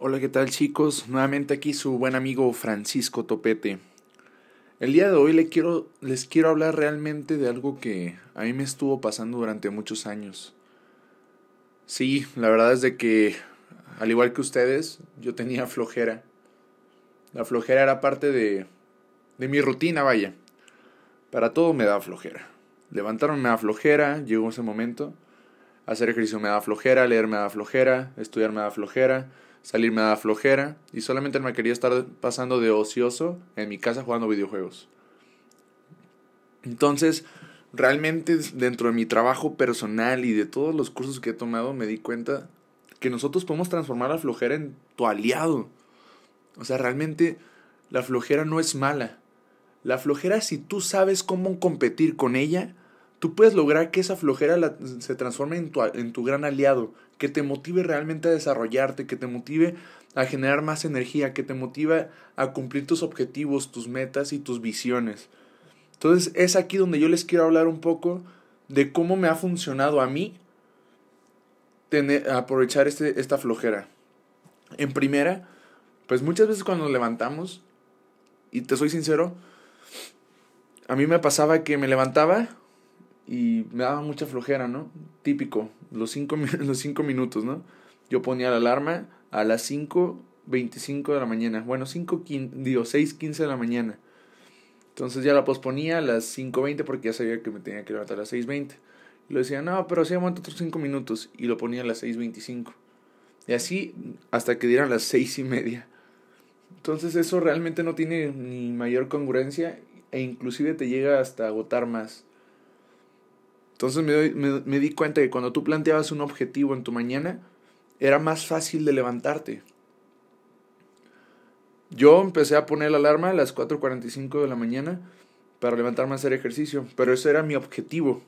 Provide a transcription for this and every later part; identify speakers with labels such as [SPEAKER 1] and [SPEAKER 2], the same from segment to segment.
[SPEAKER 1] Hola, ¿qué tal chicos? Nuevamente aquí su buen amigo Francisco Topete. El día de hoy les quiero, les quiero hablar realmente de algo que a mí me estuvo pasando durante muchos años. Sí, la verdad es de que, al igual que ustedes, yo tenía flojera. La flojera era parte de, de mi rutina, vaya. Para todo me da flojera. Levantarme me da flojera, llegó ese momento. Hacer ejercicio me da flojera, leer me da flojera, estudiar me da flojera, salir me da flojera y solamente me quería estar pasando de ocioso en mi casa jugando videojuegos. Entonces, realmente dentro de mi trabajo personal y de todos los cursos que he tomado me di cuenta que nosotros podemos transformar la flojera en tu aliado. O sea, realmente la flojera no es mala. La flojera, si tú sabes cómo competir con ella, tú puedes lograr que esa flojera se transforme en tu, en tu gran aliado, que te motive realmente a desarrollarte, que te motive a generar más energía, que te motive a cumplir tus objetivos, tus metas y tus visiones. Entonces es aquí donde yo les quiero hablar un poco de cómo me ha funcionado a mí aprovechar este, esta flojera. En primera, pues muchas veces cuando nos levantamos, y te soy sincero, a mí me pasaba que me levantaba y me daba mucha flojera, ¿no? Típico, los cinco, los cinco minutos, ¿no? Yo ponía la alarma a las 5.25 de la mañana, bueno, 5, digo, 6.15 de la mañana. Entonces ya la posponía a las 5.20 porque ya sabía que me tenía que levantar a las 6.20. Y lo decía, no, pero sí aguanta otros 5 minutos. Y lo ponía a las 6.25. Y así hasta que dieran las 6 y media. Entonces eso realmente no tiene ni mayor congruencia e inclusive te llega hasta agotar más. Entonces me, di cuenta que cuando tú planteabas un objetivo en tu mañana, era más fácil de levantarte. Yo empecé a poner la alarma a las 4.45 de la mañana para levantarme a hacer ejercicio, pero ese era mi objetivo.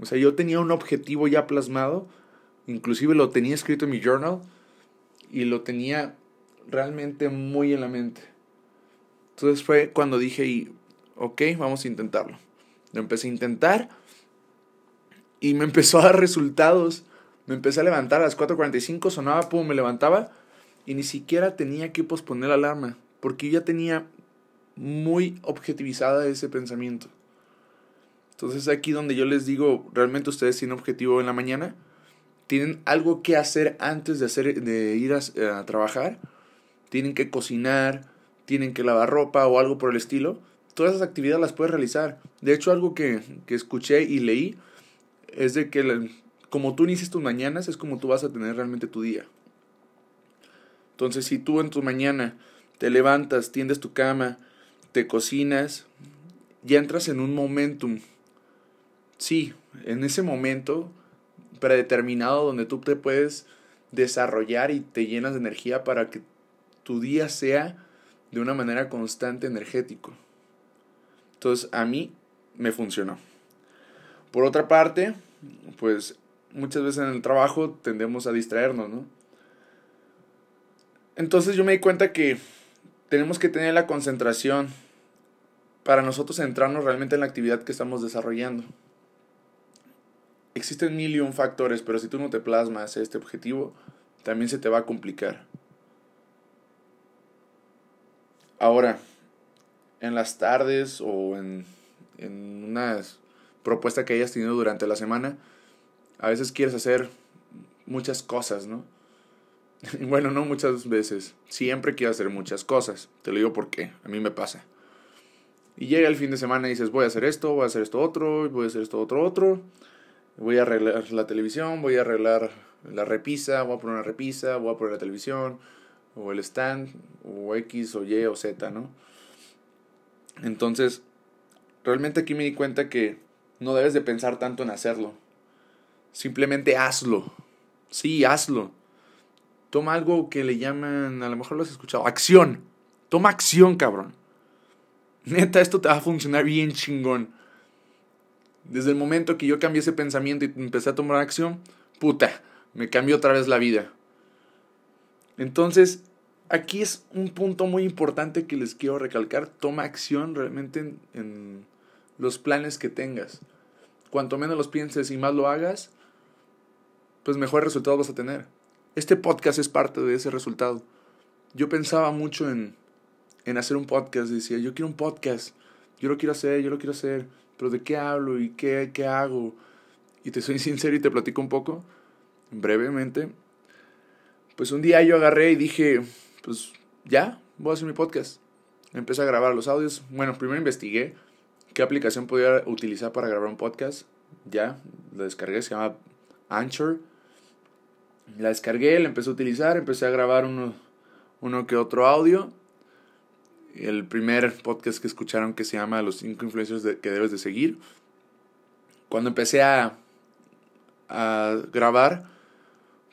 [SPEAKER 1] O sea, yo tenía un objetivo ya plasmado, inclusive lo tenía escrito en mi journal y lo tenía realmente muy en la mente. Entonces fue cuando dije, ok, vamos a intentarlo. Lo empecé a intentar y me empezó a dar resultados. Me empecé a levantar a las 4.45, sonaba, pum, me levantaba y ni siquiera tenía que posponer la alarma, porque yo ya tenía muy objetivizada ese pensamiento. Entonces aquí donde yo les digo, realmente ustedes tienen objetivo en la mañana, tienen algo que hacer antes de, hacer, de ir a, trabajar, tienen que cocinar, tienen que lavar ropa o algo por el estilo, todas esas actividades las puedes realizar. De hecho, algo que, que escuché y leí es de que como tú inicias tus mañanas es como tú vas a tener realmente tu día. Entonces, si tú en tu mañana te levantas, tiendes tu cama, te cocinas, ya entras en un momentum. Sí, en ese momento predeterminado donde tú te puedes desarrollar y te llenas de energía para que tu día sea de una manera constante energético. Entonces, a mí me funcionó. Por otra parte, pues muchas veces en el trabajo tendemos a distraernos, ¿no? Entonces yo me di cuenta que tenemos que tener la concentración para nosotros centrarnos realmente en la actividad que estamos desarrollando. Existen mil y un factores, pero si tú no te plasmas este objetivo, también se te va a complicar. Ahora, en las tardes o en, en unas propuesta que hayas tenido durante la semana, a veces quieres hacer muchas cosas, ¿no? bueno, no muchas veces, siempre quiero hacer muchas cosas, te lo digo porque a mí me pasa. Y llega el fin de semana y dices, voy a hacer esto, voy a hacer esto otro, voy a hacer esto otro otro, voy a arreglar la televisión, voy a arreglar la repisa, voy a poner una repisa, voy a poner la televisión, o el stand, o X, o Y, o Z, ¿no? Entonces, realmente aquí me di cuenta que no debes de pensar tanto en hacerlo. Simplemente hazlo. Sí, hazlo. Toma algo que le llaman, a lo mejor lo has escuchado, acción. Toma acción, cabrón. Neta, esto te va a funcionar bien chingón. Desde el momento que yo cambié ese pensamiento y empecé a tomar acción, puta, me cambió otra vez la vida. Entonces, aquí es un punto muy importante que les quiero recalcar. Toma acción realmente en los planes que tengas cuanto menos los pienses y más lo hagas, pues mejores resultados vas a tener. Este podcast es parte de ese resultado. yo pensaba mucho en, en hacer un podcast. Decía, yo quiero un podcast, yo lo quiero hacer, yo lo quiero hacer, pero ¿de qué hablo y qué, qué hago? Y te soy sincero y te platico un poco, brevemente. Pues un día yo agarré y dije, pues ya, voy a hacer mi podcast. Empecé a grabar los audios. Bueno, primero investigué qué aplicación podía utilizar para grabar un podcast. Ya, la descargué, se llama Anchor. La descargué, la empecé a utilizar, empecé a grabar uno, uno que otro audio. El primer podcast que escucharon que se llama Los 5 influencers que debes de seguir. Cuando empecé a, a grabar,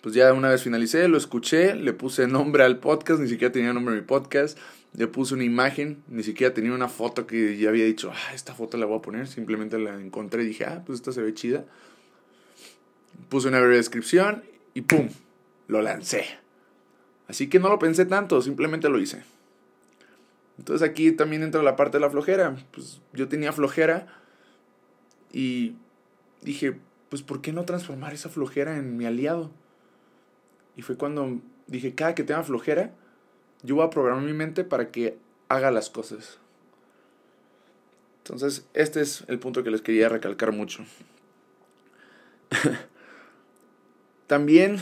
[SPEAKER 1] pues ya una vez finalicé, lo escuché, le puse nombre al podcast, ni siquiera tenía nombre a mi podcast, le puse una imagen, ni siquiera tenía una foto que ya había dicho, ah, esta foto la voy a poner, simplemente la encontré y dije, ah, pues esta se ve chida. Puse una breve descripción y ¡pum! Lo lancé. Así que no lo pensé tanto, simplemente lo hice. Entonces aquí también entra la parte de la flojera. Pues yo tenía flojera y dije, pues ¿por qué no transformar esa flojera en mi aliado? Y fue cuando dije, cada que tenga flojera, yo voy a programar mi mente para que haga las cosas. Entonces, este es el punto que les quería recalcar mucho. También,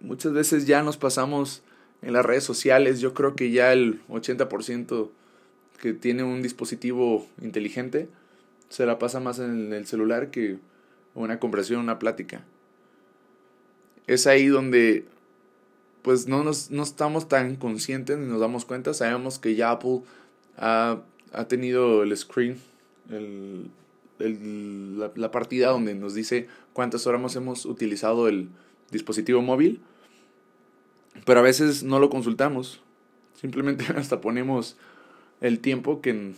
[SPEAKER 1] muchas veces ya nos pasamos en las redes sociales. Yo creo que ya el 80% que tiene un dispositivo inteligente se la pasa más en el celular que una conversación, una plática es ahí donde pues no, nos, no estamos tan conscientes ni nos damos cuenta. Sabemos que ya Apple ha, ha tenido el screen, el, el, la, partida donde nos dice cuántas horas hemos utilizado el dispositivo móvil, pero a veces no lo consultamos. Simplemente hasta ponemos el tiempo que,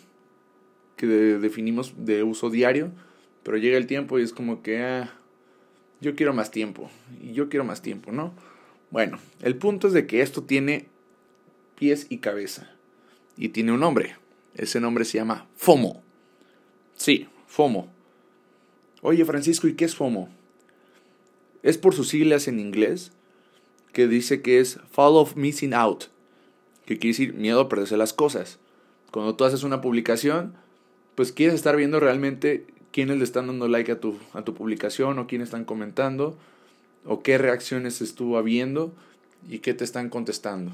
[SPEAKER 1] que definimos de uso diario, pero llega el tiempo y es como que... Ah, yo quiero más tiempo, y yo quiero más tiempo, ¿no? Bueno, el punto es de que esto tiene pies y cabeza, y tiene un nombre. Ese nombre se llama FOMO. Sí, FOMO. Oye, Francisco, ¿y qué es FOMO? Es por sus siglas en inglés, que dice que es Fall of Missing Out, que quiere decir miedo a perderse las cosas. Cuando tú haces una publicación, pues quieres estar viendo realmente quiénes le están dando like a tu, a tu publicación o quiénes están comentando o qué reacciones estuvo habiendo y qué te están contestando.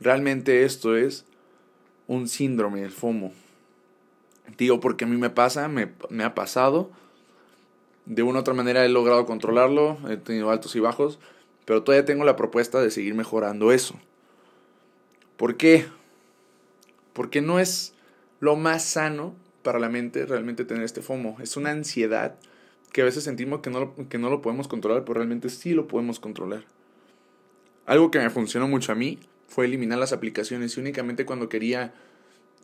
[SPEAKER 1] Realmente esto es un síndrome del FOMO. Digo porque a mí me pasa, me, me ha pasado. De una u otra manera he logrado controlarlo, he tenido altos y bajos, pero todavía tengo la propuesta de seguir mejorando eso. ¿Por qué? Porque no es lo más sano para la mente realmente tener este FOMO. Es una ansiedad que a veces sentimos que no, que no lo podemos controlar, pero realmente sí lo podemos controlar. Algo que me funcionó mucho a mí fue eliminar las aplicaciones y únicamente cuando quería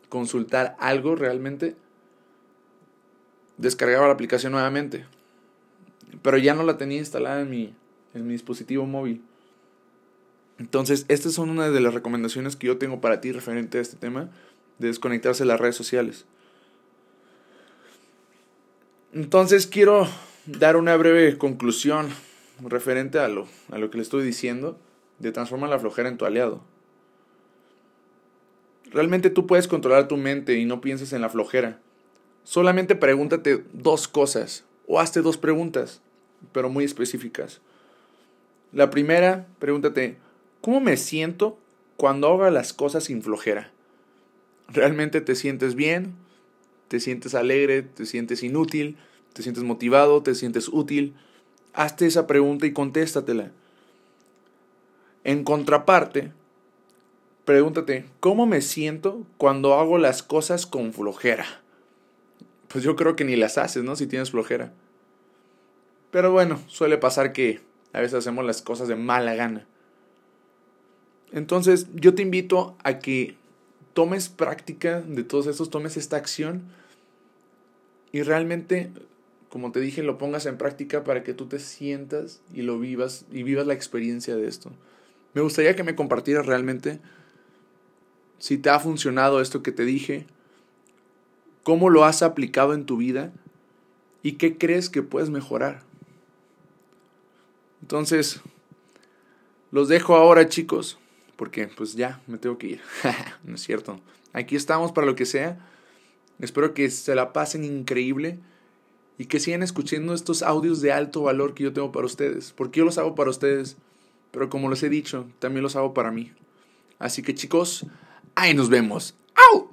[SPEAKER 1] consultar algo realmente descargaba la aplicación nuevamente. Pero ya no la tenía instalada en mi, en mi dispositivo móvil. Entonces, estas son una de las recomendaciones que yo tengo para ti referente a este tema de desconectarse de las redes sociales. Entonces quiero dar una breve conclusión referente a lo, a lo que le estoy diciendo de transformar la flojera en tu aliado. Realmente tú puedes controlar tu mente y no pienses en la flojera. Solamente pregúntate dos cosas o hazte dos preguntas, pero muy específicas. La primera, pregúntate, ¿cómo me siento cuando hago las cosas sin flojera? ¿Realmente te sientes bien? Te sientes alegre, te sientes inútil, te sientes motivado, te sientes útil. Hazte esa pregunta y contéstatela. En contraparte, pregúntate, ¿cómo me siento cuando hago las cosas con flojera? Pues yo creo que ni las haces, ¿no? Si tienes flojera. Pero bueno, suele pasar que a veces hacemos las cosas de mala gana. Entonces, yo te invito a que tomes práctica de todos estos, tomes esta acción y realmente, como te dije, lo pongas en práctica para que tú te sientas y lo vivas y vivas la experiencia de esto. Me gustaría que me compartieras realmente si te ha funcionado esto que te dije, cómo lo has aplicado en tu vida y qué crees que puedes mejorar. Entonces, los dejo ahora chicos porque pues ya me tengo que ir. no es cierto. Aquí estamos para lo que sea. Espero que se la pasen increíble y que sigan escuchando estos audios de alto valor que yo tengo para ustedes. Porque yo los hago para ustedes, pero como les he dicho, también los hago para mí. Así que chicos, ahí nos vemos. ¡Au!